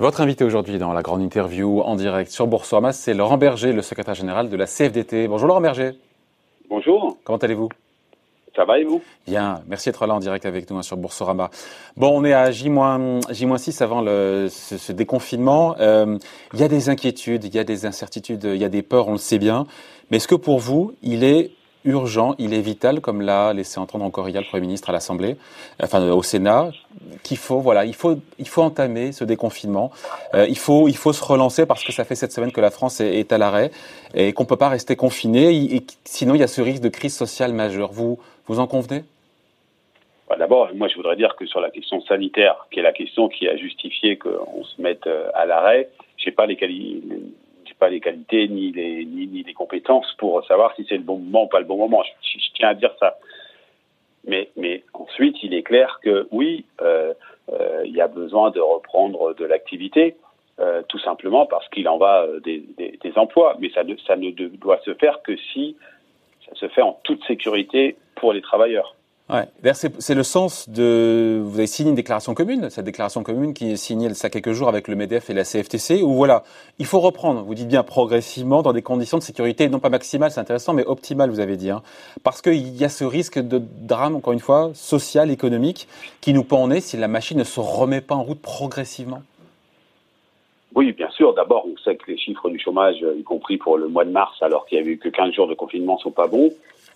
Votre invité aujourd'hui dans la grande interview en direct sur Boursorama, c'est Laurent Berger, le secrétaire général de la CFDT. Bonjour Laurent Berger. Bonjour. Comment allez-vous? Ça va et vous? Bien, merci d'être là en direct avec nous hein, sur Boursorama. Bon, on est à J-6 avant le, ce, déconfinement. Euh, il y a des inquiétudes, il y a des incertitudes, il y a des peurs, on le sait bien. Mais est-ce que pour vous, il est urgent, il est vital, comme l'a laissé entendre encore hier le Premier ministre à l'Assemblée, enfin au Sénat, qu'il faut, voilà, il faut, il faut entamer ce déconfinement. Euh, il faut, il faut se relancer parce que ça fait cette semaine que la France est, à l'arrêt et qu'on peut pas rester confiné. Et, sinon, il y a ce risque de crise sociale majeure. Vous, vous en convenez? Bah, D'abord, moi, je voudrais dire que sur la question sanitaire, qui est la question qui a justifié qu'on se mette euh, à l'arrêt, je sais pas les qualités pas les qualités ni les, ni, les compétences pour savoir si c'est le bon moment ou pas le bon moment. Je, tiens à dire ça. Mais, mais ensuite, il est clair que oui, euh, euh, il y a besoin de reprendre de l'activité, euh, tout simplement parce qu'il en va des, des, emplois. Mais ça ne, ça ne doit se faire que si ça se fait en toute sécurité pour les travailleurs. C'est le sens de. Vous avez signé une déclaration commune, cette déclaration commune qui est signée il y a quelques jours avec le MEDEF et la CFTC, où voilà, il faut reprendre, vous dites bien progressivement, dans des conditions de sécurité, non pas maximales, c'est intéressant, mais optimales, vous avez dit. Hein, parce qu'il y a ce risque de drame, encore une fois, social, économique, qui nous pend en nez si la machine ne se remet pas en route progressivement. Oui, bien sûr. D'abord, on sait que les chiffres du chômage, y compris pour le mois de mars, alors qu'il n'y a eu que 15 jours de confinement, sont pas bons.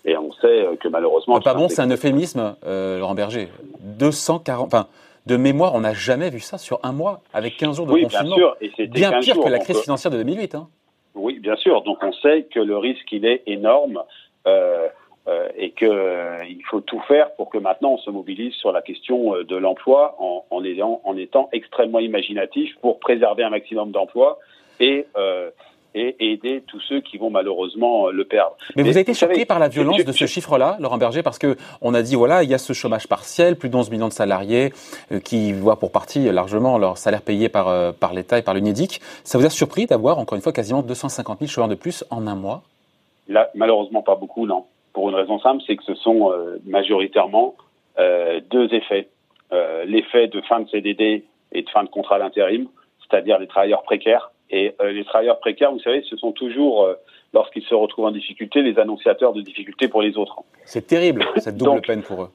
Et on sait que malheureusement. pas bon, c'est un euphémisme, euh, Laurent Berger. 240. Enfin, de mémoire, on n'a jamais vu ça sur un mois, avec 15 jours de confinement. Bien, sûr, et bien pire que la crise financière de 2008. Hein. Oui, bien sûr. Donc on sait que le risque, il est énorme. Euh, euh, et qu'il euh, faut tout faire pour que maintenant on se mobilise sur la question euh, de l'emploi en, en, étant, en étant extrêmement imaginatif pour préserver un maximum d'emplois et euh, et aider tous ceux qui vont malheureusement le perdre. Mais vous avez été surpris par la violence de ce chiffre-là, Laurent Berger, parce que on a dit voilà, il y a ce chômage partiel, plus de 11 millions de salariés euh, qui voient pour partie largement leur salaire payé par euh, par l'État et par l'UNEDIC. Ça vous a surpris d'avoir encore une fois quasiment 250 000 chômeurs de plus en un mois? Là, malheureusement pas beaucoup, non. Pour une raison simple, c'est que ce sont euh, majoritairement deux effets. L'effet de fin de CDD et de fin de contrat d'intérim, c'est-à-dire les travailleurs précaires et euh, les travailleurs précaires, vous savez, ce sont toujours, euh, lorsqu'ils se retrouvent en difficulté, les annonciateurs de difficultés pour les autres. C'est terrible, cette double peine pour eux.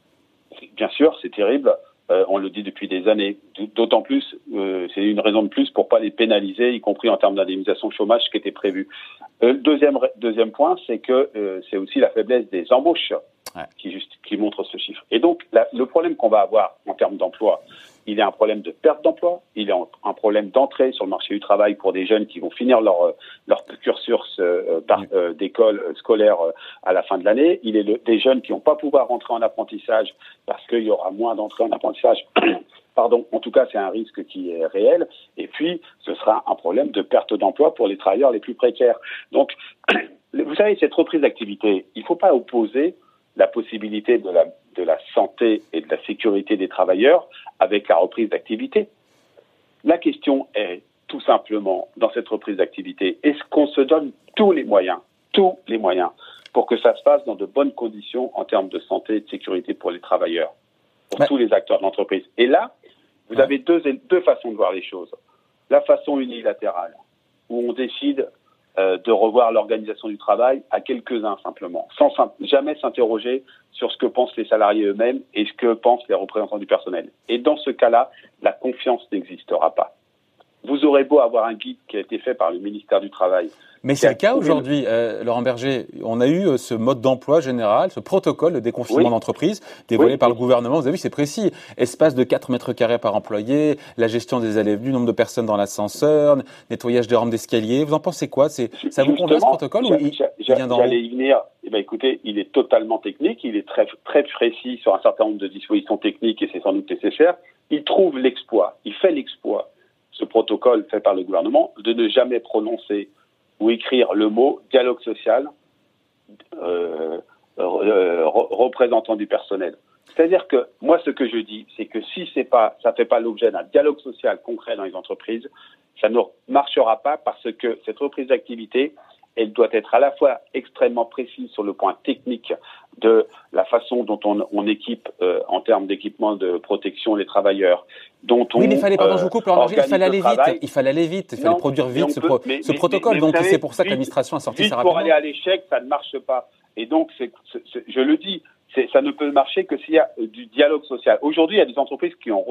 Bien sûr, c'est terrible. Euh, on le dit depuis des années. D'autant plus, c'est une raison de plus pour pas les pénaliser, y compris en termes d'indemnisation chômage, ce qui était prévu. deuxième, deuxième point, c'est que c'est aussi la faiblesse des embauches qui, juste, qui montre ce chiffre. Et donc, le problème qu'on va avoir en termes d'emploi, il a un problème de perte d'emploi, il a un problème d'entrée sur le marché du travail pour des jeunes qui vont finir leur, euh, leur cursus euh, euh, d'école scolaire à la fin de l'année. Il est des jeunes qui vont pas pouvoir rentrer en apprentissage parce qu'il y aura moins d'entrée en apprentissage. Pardon, en tout cas, c'est un risque qui est réel. Et puis, ce sera un problème de perte d'emploi pour les travailleurs les plus précaires. Donc, vous savez, cette reprise d'activité, il ne faut pas opposer la possibilité de la, de la santé et de la sécurité des travailleurs avec la reprise d'activité. La question est tout simplement, dans cette reprise d'activité, est-ce qu'on se donne tous les moyens, tous les moyens, pour que ça se passe dans de bonnes conditions en termes de santé et de sécurité pour les travailleurs, pour tous les acteurs de l'entreprise? Et là, vous avez deux, deux façons de voir les choses. La façon unilatérale, où on décide euh, de revoir l'organisation du travail à quelques-uns simplement, sans jamais s'interroger sur ce que pensent les salariés eux-mêmes et ce que pensent les représentants du personnel. Et dans ce cas-là, la confiance n'existera pas. Vous aurez beau avoir un guide qui a été fait par le ministère du Travail, mais c'est le cas aujourd'hui, euh, Laurent Berger. On a eu euh, ce mode d'emploi général, ce protocole de déconfinement d'entreprise dévoilé par le gouvernement. Vous avez vu, c'est précis. Espace de 4 mètres carrés par employé, la gestion des allées venues, nombre de personnes dans l'ascenseur, nettoyage des rampes d'escalier. Vous en pensez quoi? C'est Ça vous convient ce protocole ou il, vient J'allais y venir. Eh ben, écoutez, il est totalement technique, il est très, très précis sur un certain nombre de dispositions techniques et c'est sans doute nécessaire. Il trouve l'exploit, il fait l'exploit, ce protocole fait par le gouvernement, de ne jamais prononcer ou écrire le mot dialogue social euh, euh, représentant du personnel. C'est-à-dire que moi, ce que je dis, c'est que si pas, ça fait pas l'objet d'un dialogue social concret dans les entreprises, ça ne marchera pas parce que cette reprise d'activité, elle doit être à la fois extrêmement précise sur le point technique de la façon dont on, équipe euh, en termes d'équipement de protection les travailleurs, dont on oui, mais il fallait, pardon, je vous coupe, il fallait aller vite, il fallait aller vite, il fallait produire vite ce, ce protocole. donc c'est pour ça que l'administration a sorti ça rapidement. Pour aller à l'échec, ça ne marche pas. Et donc, je le dis, ça ne peut marcher que s'il y a du dialogue social. Aujourd'hui, il y a des entreprises qui, ont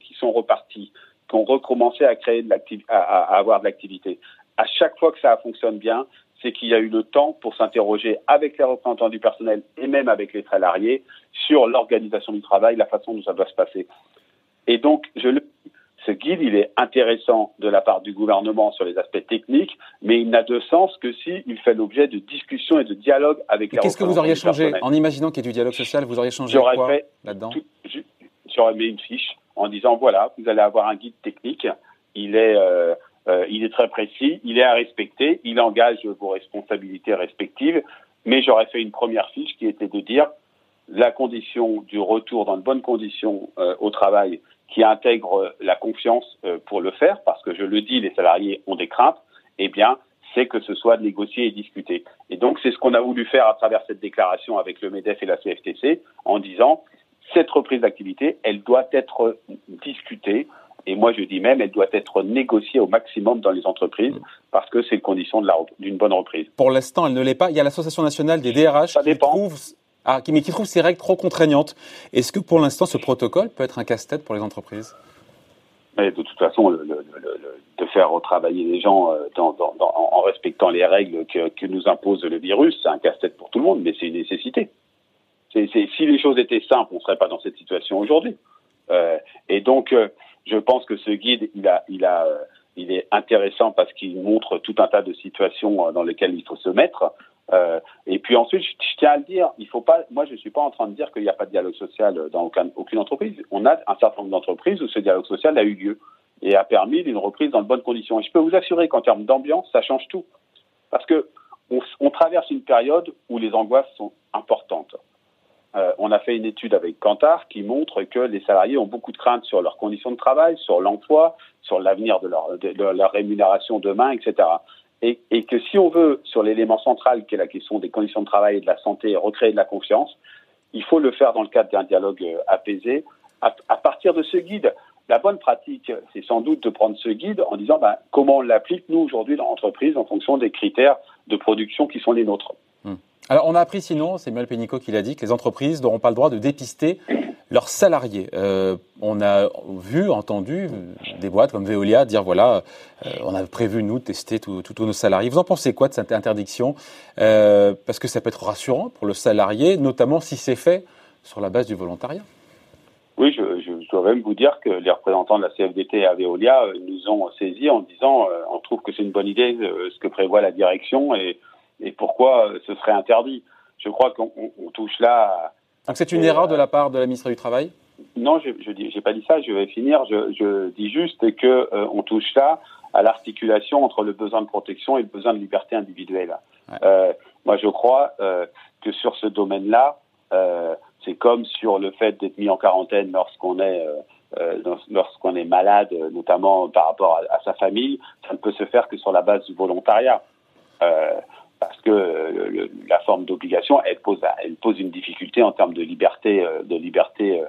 qui sont reparties, qui ont recommencé à créer de à, à avoir de l'activité. À chaque fois que ça fonctionne bien, c'est qu'il y a eu le temps pour s'interroger avec les représentants du personnel et même avec les salariés sur l'organisation du travail, la façon dont ça doit se passer. Et donc, je le ce guide, il est intéressant de la part du gouvernement sur les aspects techniques, mais il n'a de sens que s'il fait l'objet de discussions et de dialogues avec les Qu'est-ce que vous auriez changé En imaginant qu'il y ait du dialogue social, vous auriez changé quoi là-dedans J'aurais mis une fiche en disant, voilà, vous allez avoir un guide technique, il est... Euh, euh, il est très précis, il est à respecter, il engage vos responsabilités respectives, mais j'aurais fait une première fiche qui était de dire la condition du retour dans de bonnes conditions euh, au travail qui intègre la confiance euh, pour le faire, parce que je le dis, les salariés ont des craintes, eh bien, c'est que ce soit négocié et discuté. Et donc, c'est ce qu'on a voulu faire à travers cette déclaration avec le MEDEF et la CFTC, en disant, cette reprise d'activité, elle doit être discutée, et moi, je dis même, elle doit être négociée au maximum dans les entreprises parce que c'est une condition d'une bonne reprise. Pour l'instant, elle ne l'est pas. Il y a l'Association nationale des DRH qui trouve, ah, mais qui trouve ces règles trop contraignantes. Est-ce que pour l'instant, ce protocole peut être un casse-tête pour les entreprises? Mais de toute façon, le, de faire retravailler les gens euh, dans, dans, en respectant les règles que, que nous impose le virus, c'est un casse-tête pour tout le monde, mais c'est une nécessité. Si les choses étaient simples, on ne serait pas dans cette situation aujourd'hui. Euh, et donc, euh, je pense que ce guide, euh, il est intéressant parce qu'il montre tout un tas de situations euh, dans lesquelles il faut se mettre. Euh, et puis ensuite, je, tiens à le dire, il faut pas. Moi, je suis pas en train de dire qu'il n'y a pas de dialogue social dans aucune entreprise. On a un certain nombre d'entreprises où ce dialogue social a eu lieu et a permis une reprise dans de bonnes conditions. Et je peux vous assurer qu'en termes d'ambiance, ça change tout, parce que on, on traverse une période où les angoisses sont importantes. Euh, on a fait une étude avec Kantar qui montre que les salariés ont beaucoup de craintes sur leurs conditions de travail, sur l'emploi, sur l'avenir de leur, rémunération demain, etc. Et, que si on veut, sur l'élément central qui est la question des conditions de travail et de la santé, recréer de la confiance, il faut le faire dans le cadre d'un dialogue euh, apaisé. À, à, partir de ce guide, la bonne pratique, c'est sans doute de prendre ce guide en disant ben, comment on l'applique, nous, aujourd'hui, dans l'entreprise, en fonction des critères de production qui sont les nôtres. Alors, on a appris sinon, c'est Mel Pénicaud qui l'a dit, que les entreprises n'auront pas le droit de dépister leurs salariés. Euh, on a vu, entendu des boîtes comme Veolia dire voilà, euh, on a prévu nous de tester tous nos salariés. Vous en pensez quoi de cette interdiction? Euh, Parce que ça peut être rassurant pour le salarié, notamment si c'est fait sur la base du volontariat. Oui, je, je, dois même vous dire que les représentants de la CFDT à Veolia nous ont saisis en disant on trouve que c'est une bonne idée ce que prévoit la direction et et pourquoi euh, ce serait interdit? Je crois qu'on touche là. Donc c'est une erreur de la part de la ministre du Travail? Non, je n'ai pas dit ça. Je vais finir. Je, je dis juste que euh, on touche là à l'articulation entre le besoin de protection et le besoin de liberté individuelle. Euh, moi, je crois euh, que sur ce domaine-là, c'est comme sur le fait d'être mis en quarantaine lorsqu'on est lorsqu'on est malade, notamment par rapport à, à, sa famille, ça ne peut se faire que sur la base du volontariat. Parce que euh, la forme d'obligation, elle pose, elle pose une difficulté en termes de liberté, euh, de liberté, euh,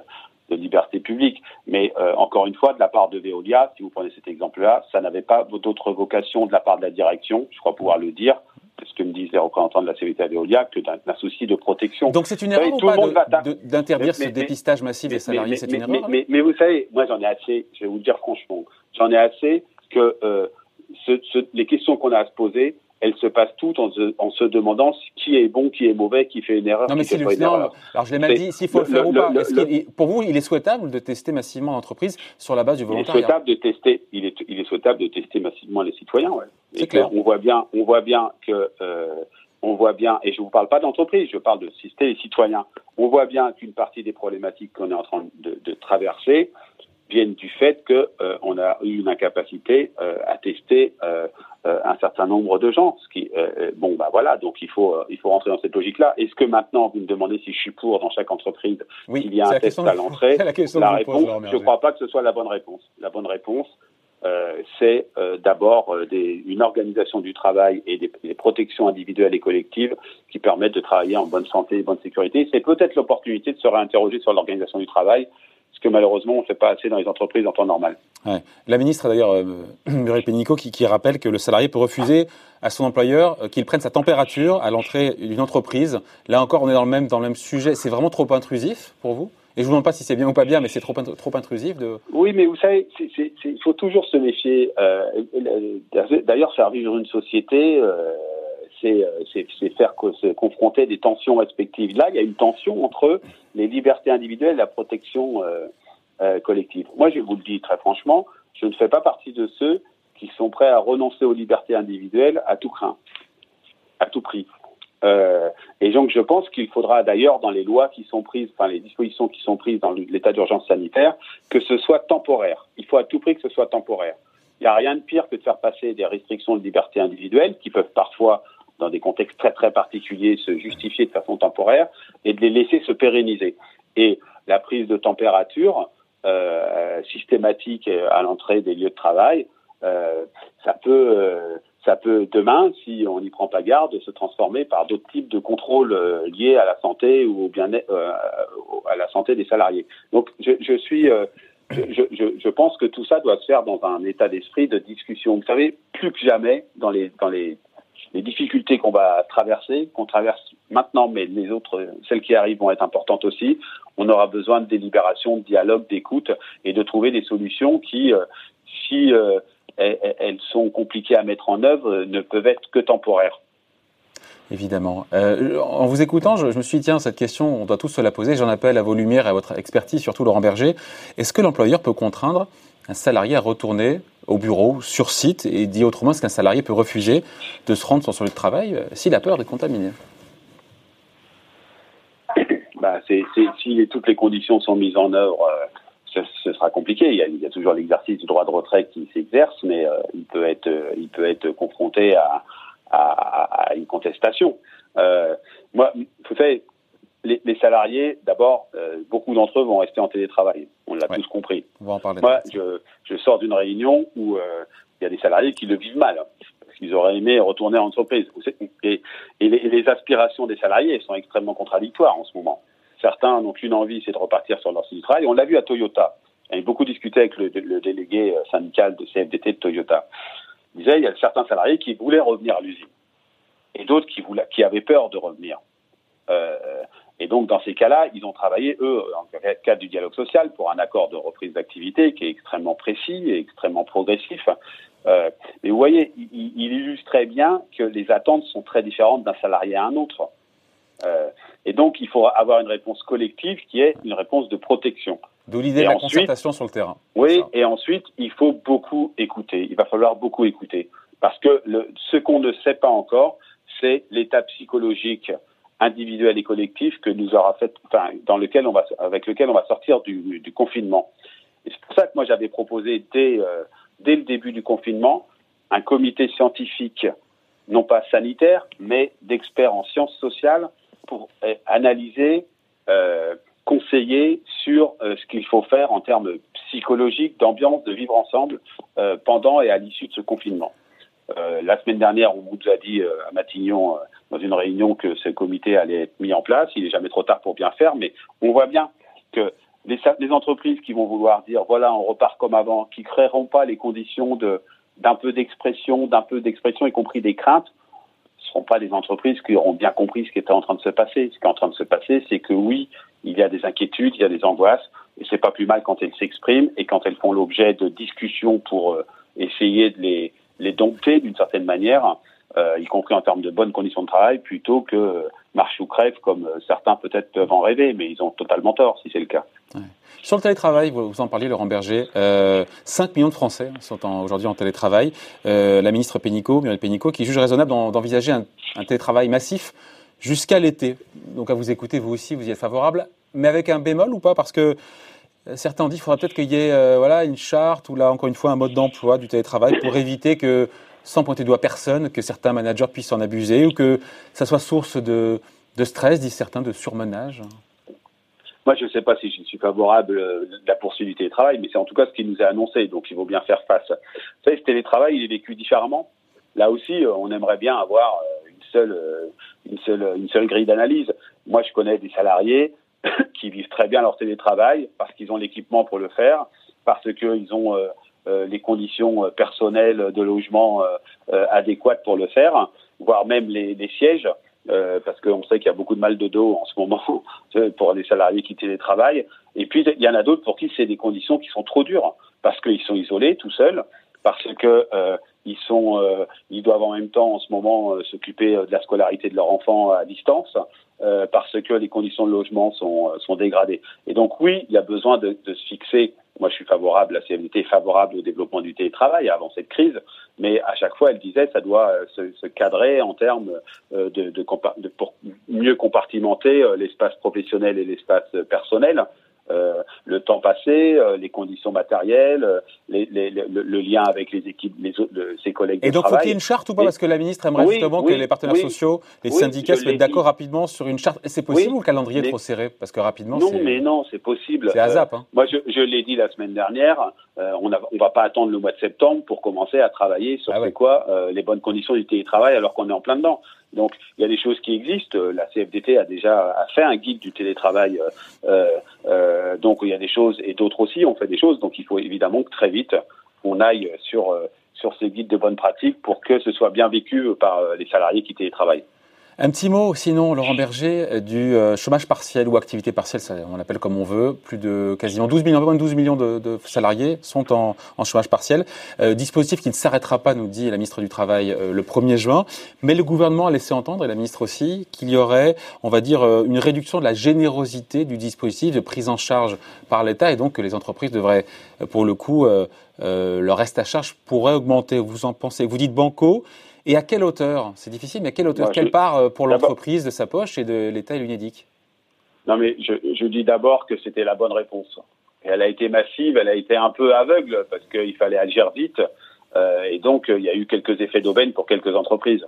de liberté publique. Mais encore une fois, de la part de Veolia, si vous prenez cet exemple-là, ça n'avait pas d'autre vocation de la part de la direction, je crois pouvoir le dire, c'est ce que me disent les représentants de la CVT à Veolia, que d'un souci de protection. Donc c'est une erreur ou pas d'interdire ce dépistage massif des salariés C'est une erreur mais, mais, vous savez, moi j'en ai assez, je vais vous le dire franchement, j'en ai assez que ce, ce, les questions qu'on a à se poser, elles se passent toutes en se, demandant qui est bon, qui est mauvais, qui fait une erreur. Non, mais c'est Alors, je l'ai mal dit, s'il faut le, faire ou pas. pour vous, il est souhaitable de tester massivement l'entreprise sur la base du volontariat Il est souhaitable de tester, il est, il est souhaitable de tester massivement les citoyens, ouais. C'est clair. On voit bien, on voit bien que, euh, on voit bien, et je ne vous parle pas d'entreprise, je parle de tester les citoyens. On voit bien qu'une partie des problématiques qu'on est en train de, de traverser, viennent du fait qu'on euh, on a eu une incapacité euh, à tester euh, un certain nombre de gens. Ce qui, bon, bah voilà, donc il faut, il faut rentrer dans cette logique-là. Est-ce que maintenant, vous me demandez si je suis pour dans chaque entreprise oui, qu'il y a un test à l'entrée La, la réponse, je ne crois pas que ce soit la bonne réponse. La bonne réponse, euh, c'est euh, d'abord euh, une organisation du travail et des, des, protections individuelles et collectives qui permettent de travailler en bonne santé et bonne sécurité. C'est peut-être l'opportunité de se réinterroger sur l'organisation du travail, que malheureusement on ne fait pas assez dans les entreprises en temps normal. Ouais. La ministre d'ailleurs, euh, Muriel Pénicaud, qui, qui, rappelle que le salarié peut refuser à son employeur qu'il prenne sa température à l'entrée d'une entreprise. Là encore, on est dans le même, dans le même sujet. C'est vraiment trop intrusif pour vous? Et je vous demande pas si c'est bien ou pas bien, mais c'est trop, trop intrusif de. Oui, mais vous savez, il faut toujours se méfier. Euh, D'ailleurs, faire vivre une société, euh, c'est faire se confronter des tensions respectives. Là, il y a une tension entre les libertés individuelles et la protection euh, euh, collective. Moi, je vous le dis très franchement, je ne fais pas partie de ceux qui sont prêts à renoncer aux libertés individuelles à tout craint, à tout prix. Euh, et donc, je pense qu'il faudra d'ailleurs, dans les lois qui sont prises, enfin les dispositions qui sont prises dans l'état d'urgence sanitaire, que ce soit temporaire. Il faut à tout prix que ce soit temporaire. Il n'y a rien de pire que de faire passer des restrictions de liberté individuelle qui peuvent parfois, dans des contextes très très particuliers, se justifier de façon temporaire et de les laisser se pérenniser. Et la prise de température euh, systématique à l'entrée des lieux de travail, euh, ça peut euh, ça peut demain, si on n'y prend pas garde, se transformer par d'autres types de contrôles liés à la santé ou au bien euh, à la santé des salariés. Donc, je, suis, je, pense que tout ça doit se faire dans un état d'esprit de discussion. Vous savez, plus que jamais dans les dans les, les difficultés qu'on va traverser, qu'on traverse maintenant, mais les autres, celles qui arrivent vont être importantes aussi. On aura besoin de délibération, de dialogue, d'écoute et de trouver des solutions qui, si elles sont compliquées à mettre en œuvre, euh, ne peuvent être que temporaires. Évidemment. Euh, en vous écoutant, je, je, me suis dit, tiens, cette question, on doit tous se la poser. J'en appelle à vos lumières à votre expertise, surtout Laurent Berger. Est-ce que l'employeur peut contraindre un salarié à retourner au bureau, sur site, et dit autrement, est-ce qu'un salarié peut refuser de se rendre sur son lieu de travail euh, s'il a peur d'être contaminé bah, Si toutes les conditions sont mises en œuvre, euh, ce, sera compliqué. Il y a, toujours l'exercice du droit de retrait qui s'exerce, mais euh, il peut être, il peut être confronté à, une contestation. Moi, vous savez, les, les salariés, d'abord, euh, beaucoup d'entre eux vont rester en télétravail. On l'a tous compris. On va en parler Moi, je, je, sors d'une réunion où il y a des salariés qui le vivent mal. Hein, parce qu'ils auraient aimé retourner en entreprise. Et, et, les, et les aspirations des salariés sont extrêmement contradictoires en ce moment. Certains n'ont qu'une envie, c'est de repartir sur leur site de travail. On l'a vu à Toyota. J'ai beaucoup discuté avec le, le, délégué euh, syndical de CFDT de Toyota. Il disait il y a certains salariés qui voulaient revenir à l'usine et d'autres qui, qui avaient peur de revenir. Euh, et donc, dans ces cas-là, ils ont travaillé, eux, en cadre du dialogue social, pour un accord de reprise d'activité qui est extrêmement précis et extrêmement progressif. Euh, mais vous voyez, il, il illustre très bien que les attentes sont très différentes d'un salarié à un autre. Euh, et donc, il faut avoir une réponse collective qui est une réponse de protection. D'où l'idée de la concertation sur le terrain. Oui, et ensuite, il faut beaucoup écouter. Il va falloir beaucoup écouter. Parce que le, ce qu'on ne sait pas encore, c'est l'état psychologique individuel et collectif que nous aura fait, enfin, dans lequel on va, avec lequel on va sortir du, confinement. C'est pour ça que moi j'avais proposé dès, euh, dès le début du confinement un comité scientifique, non pas sanitaire, mais d'experts en sciences sociales pour euh, analyser, euh, conseiller sur ce qu'il faut faire en termes psychologiques, d'ambiance, de vivre ensemble pendant et à l'issue de ce confinement. La semaine dernière, on nous a dit à Matignon, dans une réunion, que ce comité allait être mis en place. Il n'est jamais trop tard pour bien faire, mais on voit bien que les, entreprises qui vont vouloir dire voilà, on repart comme avant, qui créeront pas les conditions d'un peu d'expression, d'un peu d'expression, y compris des craintes, seront pas des entreprises qui auront bien compris ce qui était en train de se passer. Ce qui est en train de se passer, c'est que oui, il y a des inquiétudes, il y a des angoisses, et c'est pas plus mal quand elles s'expriment et quand elles font l'objet de discussions pour euh, essayer de les dompter d'une certaine manière, euh, y compris en termes de bonnes conditions de travail, plutôt que marche ou crève comme euh, certains peut-être peuvent en rêver, mais ils ont totalement tort si c'est le cas. Sur le télétravail, vous en parliez, Laurent Berger, euh, 5 millions de Français sont aujourd'hui en télétravail. Euh, la ministre Pénicaud, Muriel Pénicaud, qui juge raisonnable d'envisager un, télétravail massif jusqu'à l'été. Donc à vous écouter, vous aussi, vous y êtes favorable, mais avec un bémol ou pas? Parce que certains ont dit qu'il faudra peut-être qu'il y ait voilà, une charte ou là, encore une fois, un mode d'emploi du télétravail pour éviter que, sans pointer du doigt personne, que certains managers puissent en abuser ou que ça soit source de, de stress, disent certains, de surmenage moi, je ne sais pas si je suis favorable de la poursuite du télétravail, mais c'est en tout cas ce qui nous est annoncé, donc il faut bien faire face. Vous savez, ce télétravail, il est vécu différemment. Là aussi, on aimerait bien avoir une seule, une seule, une seule grille d'analyse. Moi, je connais des salariés qui vivent très bien leur télétravail parce qu'ils ont l'équipement pour le faire, parce qu'ils ont euh, les conditions euh, personnelles de logement euh, adéquates pour le faire, voire même les, les sièges. Euh, parce qu'on sait qu'il y a beaucoup de mal de dos en ce moment pour les salariés qui télétravaillent. Et puis, il y en a d'autres pour qui c'est des conditions qui sont trop dures, parce qu'ils sont isolés, tout seuls, parce que euh, ils sont, euh, ils doivent en même temps en ce moment s'occuper de la scolarité de leurs enfants à distance, parce que les conditions de logement sont, sont dégradées. Et donc oui, il y a besoin de, de se fixer moi, je suis favorable, la CFDT est favorable au développement du télétravail avant cette crise, mais à chaque fois, elle disait ça doit euh, se, se cadrer en termes euh, de, de, de, pour mieux compartimenter euh, l'espace professionnel et l'espace personnel. Euh, le temps passé, euh, les conditions matérielles, euh, les, les, le, le, lien avec les équipes, les, ses collègues Et donc, faut il y ait une charte ou pas Parce que la ministre aimerait oui, justement oui, que les partenaires oui, sociaux, les syndicats se mettent d'accord rapidement sur une charte. C'est possible ou le calendrier est trop serré Parce que rapidement, Non, mais non, c'est possible. C'est ASAP. Hein. moi, je, je l'ai dit la semaine dernière, on ne va pas attendre le mois de septembre pour commencer à travailler sur ah quoi les bonnes conditions du télétravail alors qu'on est en plein dedans. Donc, il y a des choses qui existent. La CFDT a déjà fait un guide du télétravail. Euh, euh, donc, il y a des choses, et d'autres aussi ont fait des choses. Donc, il faut évidemment que très vite, on aille sur, euh, sur ces guides de bonne pratique pour que ce soit bien vécu par euh, les salariés qui télétravaillent. Un petit mot, sinon, Laurent Berger, euh, du euh, chômage partiel ou activité partielle, ça, on l'appelle comme on veut. Plus de quasiment 12 millions, 12 millions de, de salariés sont en, en chômage partiel. Euh, dispositif qui ne s'arrêtera pas, nous dit la ministre du Travail, euh, le 1er juin. Mais le gouvernement a laissé entendre, et la ministre aussi, qu'il y aurait, on va dire, une réduction de la générosité du dispositif de prise en charge par l'État, et donc que les entreprises devraient, pour le coup, leur reste à charge pourrait augmenter. Vous en pensez? Vous dites banco. Et à quelle hauteur? C'est difficile, mais à quelle hauteur? Quelle part euh, pour l'entreprise de sa poche et de l'État et l'UNEDIC Non, mais je, je dis d'abord que c'était la bonne réponse. Et elle a été massive, elle a été un peu aveugle parce qu'il fallait agir vite. Euh, et donc, il y a eu quelques effets d'aubaine pour quelques entreprises.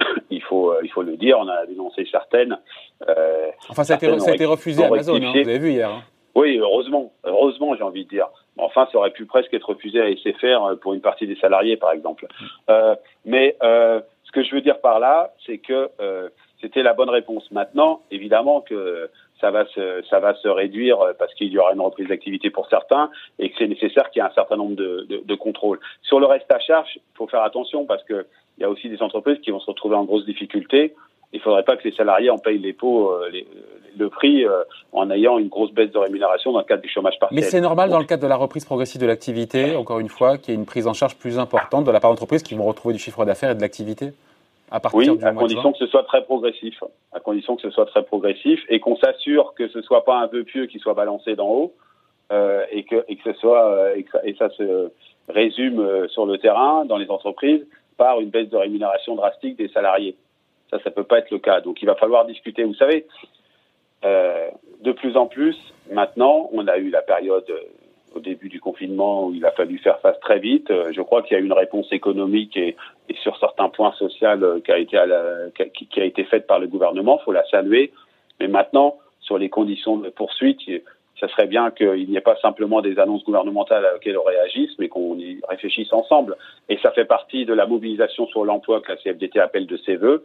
il, faut, euh, il faut le dire, on a dénoncé certaines. Euh, enfin, ça a, été, ça a été refusé à Amazon, hein, vous avez vu hier. Hein. Oui, heureusement, heureusement, j'ai envie de dire. Enfin, ça aurait pu presque être refusé à SFR pour une partie des salariés, par exemple. Euh, mais euh, ce que je veux dire par là, c'est que euh, c'était la bonne réponse. Maintenant, évidemment que ça va se, ça va se réduire parce qu'il y aura une reprise d'activité pour certains et que c'est nécessaire qu'il y ait un certain nombre de, de, de contrôles. Sur le reste à charge, il faut faire attention parce que il y a aussi des entreprises qui vont se retrouver en grosse difficulté. Il ne faudrait pas que les salariés en payent les pots, euh, les, le prix euh, en ayant une grosse baisse de rémunération dans le cadre du chômage partiel. Mais c'est normal dans le cadre de la reprise progressive de l'activité, encore une fois, qu'il y ait une prise en charge plus importante de la part d'entreprises qui vont retrouver du chiffre d'affaires et de l'activité à partir oui, du à condition que ce soit très progressif, à condition que ce soit très progressif et qu'on s'assure que ce soit pas un peu pieux qui soit balancé d'en haut euh, et que et que ce soit euh, et, que, et, ça se résume euh, sur le terrain dans les entreprises par une baisse de rémunération drastique des salariés. Ça, ça peut pas être le cas. Donc, il va falloir discuter. Vous savez, euh, de plus en plus, maintenant, on a eu la période euh, au début du confinement où il a fallu faire face très vite. Euh, je crois qu'il y a eu une réponse économique et, sur certains points sociaux qui a été qui, a été faite par le gouvernement. Il faut la saluer. Mais maintenant, sur les conditions de poursuite, ça serait bien qu'il n'y ait pas simplement des annonces gouvernementales auxquelles on réagisse, mais qu'on y réfléchisse ensemble. Et ça fait partie de la mobilisation sur l'emploi que la CFDT appelle de ses voeux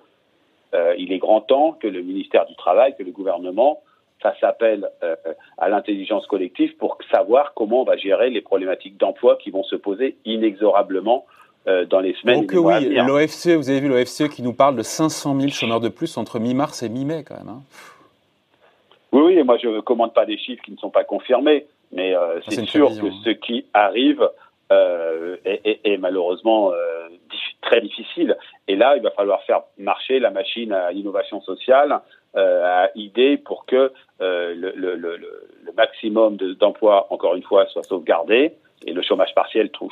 euh, il est grand temps que le ministère du Travail, que le gouvernement fasse appel euh, à l'intelligence collective pour savoir comment on va gérer les problématiques d'emploi qui vont se poser inexorablement euh, dans les semaines Donc, et les mois oui, l'OFCE, vous avez vu l'OFCE qui nous parle de 500 000 chômeurs de plus entre mi-mars et mi-mai quand même. Hein. Oui, oui, moi je ne commande pas des chiffres qui ne sont pas confirmés, mais euh, c'est sûr que ce qui arrive est, est, est, malheureusement euh, très difficile. Et là, il va falloir faire marcher la machine à innovation sociale, euh, à idée pour que euh, le, le, maximum d'emplois, encore une fois, soit sauvegardé. Et le chômage partiel trouve,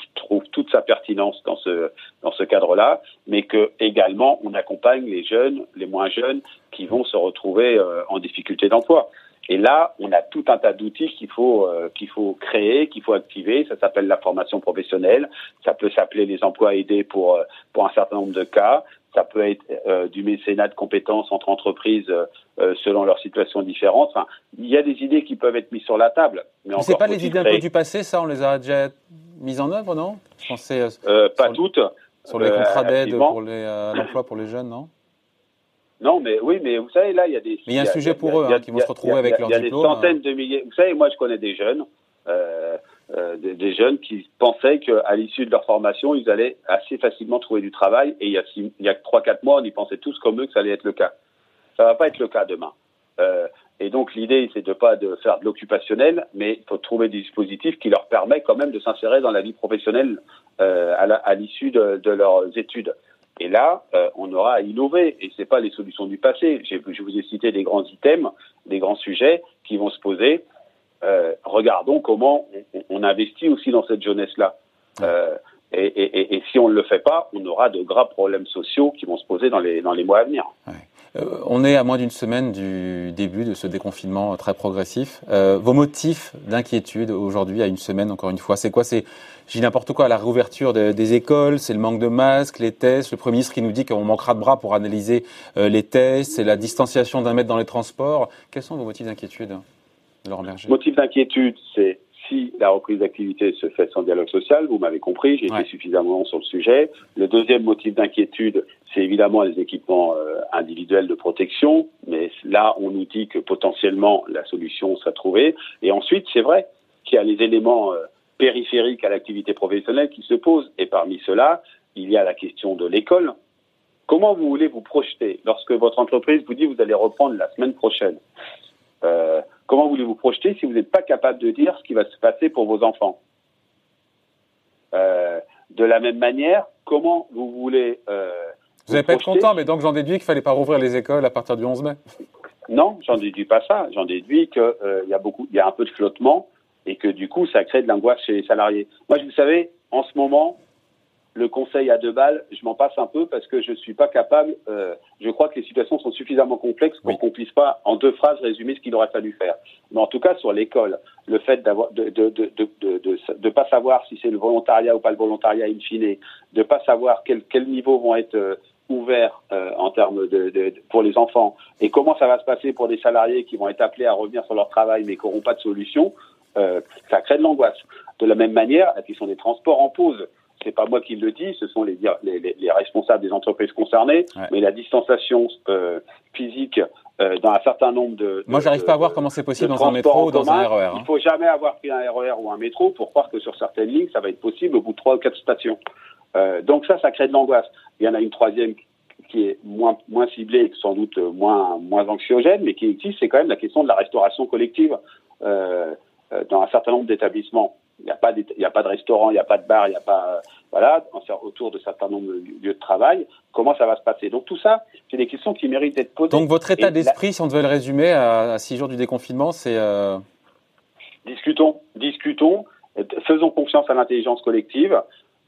toute sa pertinence dans ce, dans ce cadre-là, mais que également on accompagne les jeunes, les moins jeunes, qui vont se retrouver euh, en difficulté d'emploi. Et là, on a tout un tas d'outils qu'il faut euh, qu'il faut créer, qu'il faut activer. Ça s'appelle la formation professionnelle. Ça peut s'appeler les emplois aidés pour euh, pour un certain nombre de cas. Ça peut être euh, du mécénat de compétences entre entreprises selon leurs situations différentes. Enfin, il y a des idées qui peuvent être mises sur la table. Mais c'est pas les idées un peu du passé, ça On les a déjà mises en œuvre, non? Je pensais. pas toutes. Sur les contrats d'aide pour l'emploi pour les jeunes, non? Non, mais oui, mais vous savez, là, il y a des. Mais il y a un sujet pour eux hein, qui vont se retrouver avec leur diplôme. Il y a des centaines de milliers. Vous savez, moi, je connais des jeunes, euh, euh, des, jeunes qui pensaient qu'à l'issue de leur formation, ils allaient assez facilement trouver du travail. Et il y a, il y a 3-4 mois, on y pensait tous comme eux que ça allait être le cas. Ça va pas être le cas demain. Euh, et donc l'idée, c'est de pas de faire de l'occupationnel, mais il faut trouver des dispositifs qui leur permettent quand même de s'insérer dans la vie professionnelle euh, à l'issue de, de, leurs études. Et là, euh, on aura à innover, et c'est pas les solutions du passé. Je vous ai cité des grands items, des grands sujets qui vont se poser. Euh, regardons comment on, investit aussi dans cette jeunesse-là. Euh, et, et, et, si on ne le fait pas, on aura de graves problèmes sociaux qui vont se poser dans les, dans les mois à venir. Ouais. Euh, on est à moins d'une semaine du début de ce déconfinement très progressif. Euh, vos motifs d'inquiétude aujourd'hui, à une semaine encore une fois, c'est quoi? C'est, j'ai n'importe quoi, la réouverture des écoles, c'est le manque de masques, les tests, le Premier ministre qui nous dit qu'on manquera de bras pour analyser euh, les tests, c'est la distanciation d'un mètre dans les transports. Quels sont vos motifs d'inquiétude, Laurent Berger? Motifs d'inquiétude, c'est si la reprise d'activité se fait sans dialogue social, vous m'avez compris, j'ai été suffisamment sur le sujet. Le deuxième motif d'inquiétude, c'est évidemment les équipements euh, individuels de protection, mais là, on nous dit que potentiellement la solution sera trouvée. Et ensuite, c'est vrai qu'il y a les éléments euh, périphériques à l'activité professionnelle qui se posent, et parmi ceux-là, il y a la question de l'école. Comment vous voulez vous projeter lorsque votre entreprise vous dit vous allez reprendre la semaine prochaine? Euh, Comment voulez-vous projeter si vous n'êtes pas capable de dire ce qui va se passer pour vos enfants? De la même manière, comment vous voulez... vous n'allez pas être content, mais donc j'en déduis qu'il ne fallait pas rouvrir les écoles à partir du 11 mai Non, j'en déduis pas ça. J'en déduis qu'il euh, y, a beaucoup, il y a un peu de flottement et que du coup, ça crée de l'angoisse chez les salariés. Moi, vous savez, en ce moment, le conseil à deux balles, je m'en passe un peu parce que je ne suis pas capable. Euh, je crois que les situations sont suffisamment complexes pour qu'on puisse pas, en deux phrases, résumer ce qu'il aurait fallu faire. Mais en tout cas, sur l'école, le fait d'avoir, de, de, de, de, de, pas savoir si c'est le volontariat ou pas le volontariat in fine, de pas savoir quels quel niveaux vont être ouverts euh, en termes de, de, pour les enfants et comment ça va se passer pour des salariés qui vont être appelés à revenir sur leur travail mais qui n'auront pas de solution, euh, ça crée de l'angoisse. De la même manière, la question des transports en pause c'est pas moi qui le dis, ce sont les, les, responsables des entreprises concernées, mais la distanciation euh, physique euh, dans un certain nombre de. Moi, j'arrive pas à voir comment c'est possible dans un métro ou dans un RER. Hein. Il faut jamais avoir pris un RER ou un métro pour croire que sur certaines lignes, ça va être possible au bout de trois ou quatre stations. Euh, donc ça, ça crée de l'angoisse. Il y en a une troisième qui est moins moins ciblée, sans doute moins moins anxiogène, mais qui existe, c'est quand même la question de la restauration collective dans un certain nombre d'établissements. Il n'y a pas il a pas de restaurant, il n'y a pas de bar, il n'y a pas voilà autour de certains nombre de lieux de travail. Comment ça va se passer? Donc tout ça, c'est des questions qui méritent d'être posées. Donc votre état d'esprit, si on devait le résumer à, six jours du déconfinement, c'est euh... discutons, discutons, faisons confiance à l'intelligence collective.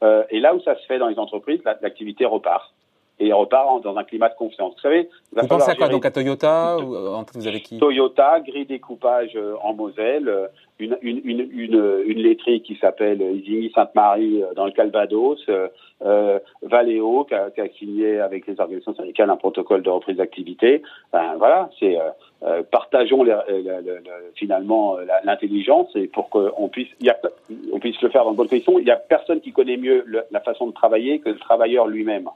Euh, et là où ça se fait dans les entreprises, l'activité repart et repart dans un climat de confiance. Vous savez, vous pensez à quoi Donc à Toyota ou euh, vous avez qui Toyota, grille découpage euh, en Moselle, euh, une, une, une, une, une laiterie qui s'appelle Isigny Sainte-Marie dans le Calvados, euh, Valeo qui a, qui a, signé avec les organisations syndicales un protocole de reprise d'activité. Ben, voilà, c'est euh, partageons les, finalement l'intelligence et pour qu'on puisse, y a, on puisse le faire dans de bonnes conditions. Il n'y a personne qui connaît mieux la façon de travailler que le travailleur lui-même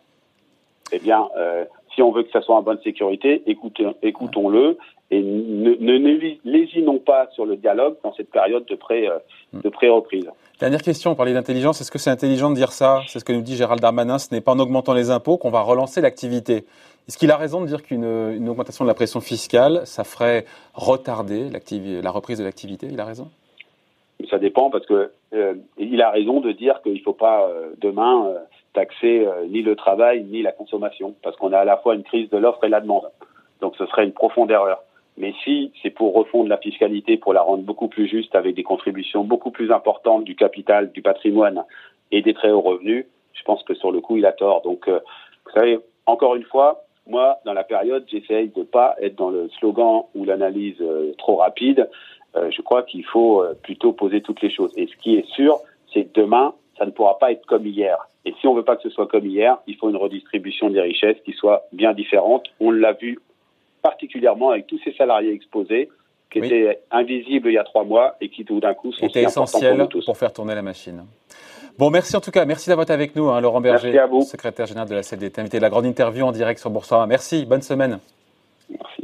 eh bien, euh, si on veut que ça soit en bonne sécurité, écoutons-le et ne, ne, lésinons pas sur le dialogue dans cette période de euh, de pré-reprise. Dernière question, on parlait d'intelligence. Est-ce que c'est intelligent de dire ça? C'est ce que nous dit Gérald Darmanin. Ce n'est pas en augmentant les impôts qu'on va relancer l'activité. Est-ce qu'il a raison de dire qu'une augmentation de la pression fiscale, ça ferait retarder la reprise de l'activité? Il a raison? Ça dépend parce que euh, il a raison de dire qu'il ne faut pas demain taxer euh, ni le travail ni la consommation, parce qu'on a à la fois une crise de l'offre et la demande. Donc ce serait une profonde erreur. Mais si c'est pour refondre la fiscalité, pour la rendre beaucoup plus juste, avec des contributions beaucoup plus importantes du capital, du patrimoine et des très hauts revenus, je pense que sur le coup, il a tort. Donc, euh, vous savez, encore une fois, Moi, dans la période, j'essaye de ne pas être dans le slogan ou l'analyse euh, trop rapide. Euh, je crois qu'il faut euh, plutôt poser toutes les choses. Et ce qui est sûr, c'est que demain, ça ne pourra pas être comme hier. Et si on veut pas que ce soit comme hier, il faut une redistribution des richesses qui soit bien différente. On l'a vu particulièrement avec tous ces salariés exposés qui étaient invisibles il y a trois mois et qui tout d'un coup sont C'était essentiel pour, pour, faire tourner la machine. Bon, merci en tout cas. Merci d'avoir été avec nous, hein, Laurent Berger, secrétaire général de la CDT, invité de la grande interview en direct sur Boursorama. Merci, bonne semaine. Merci.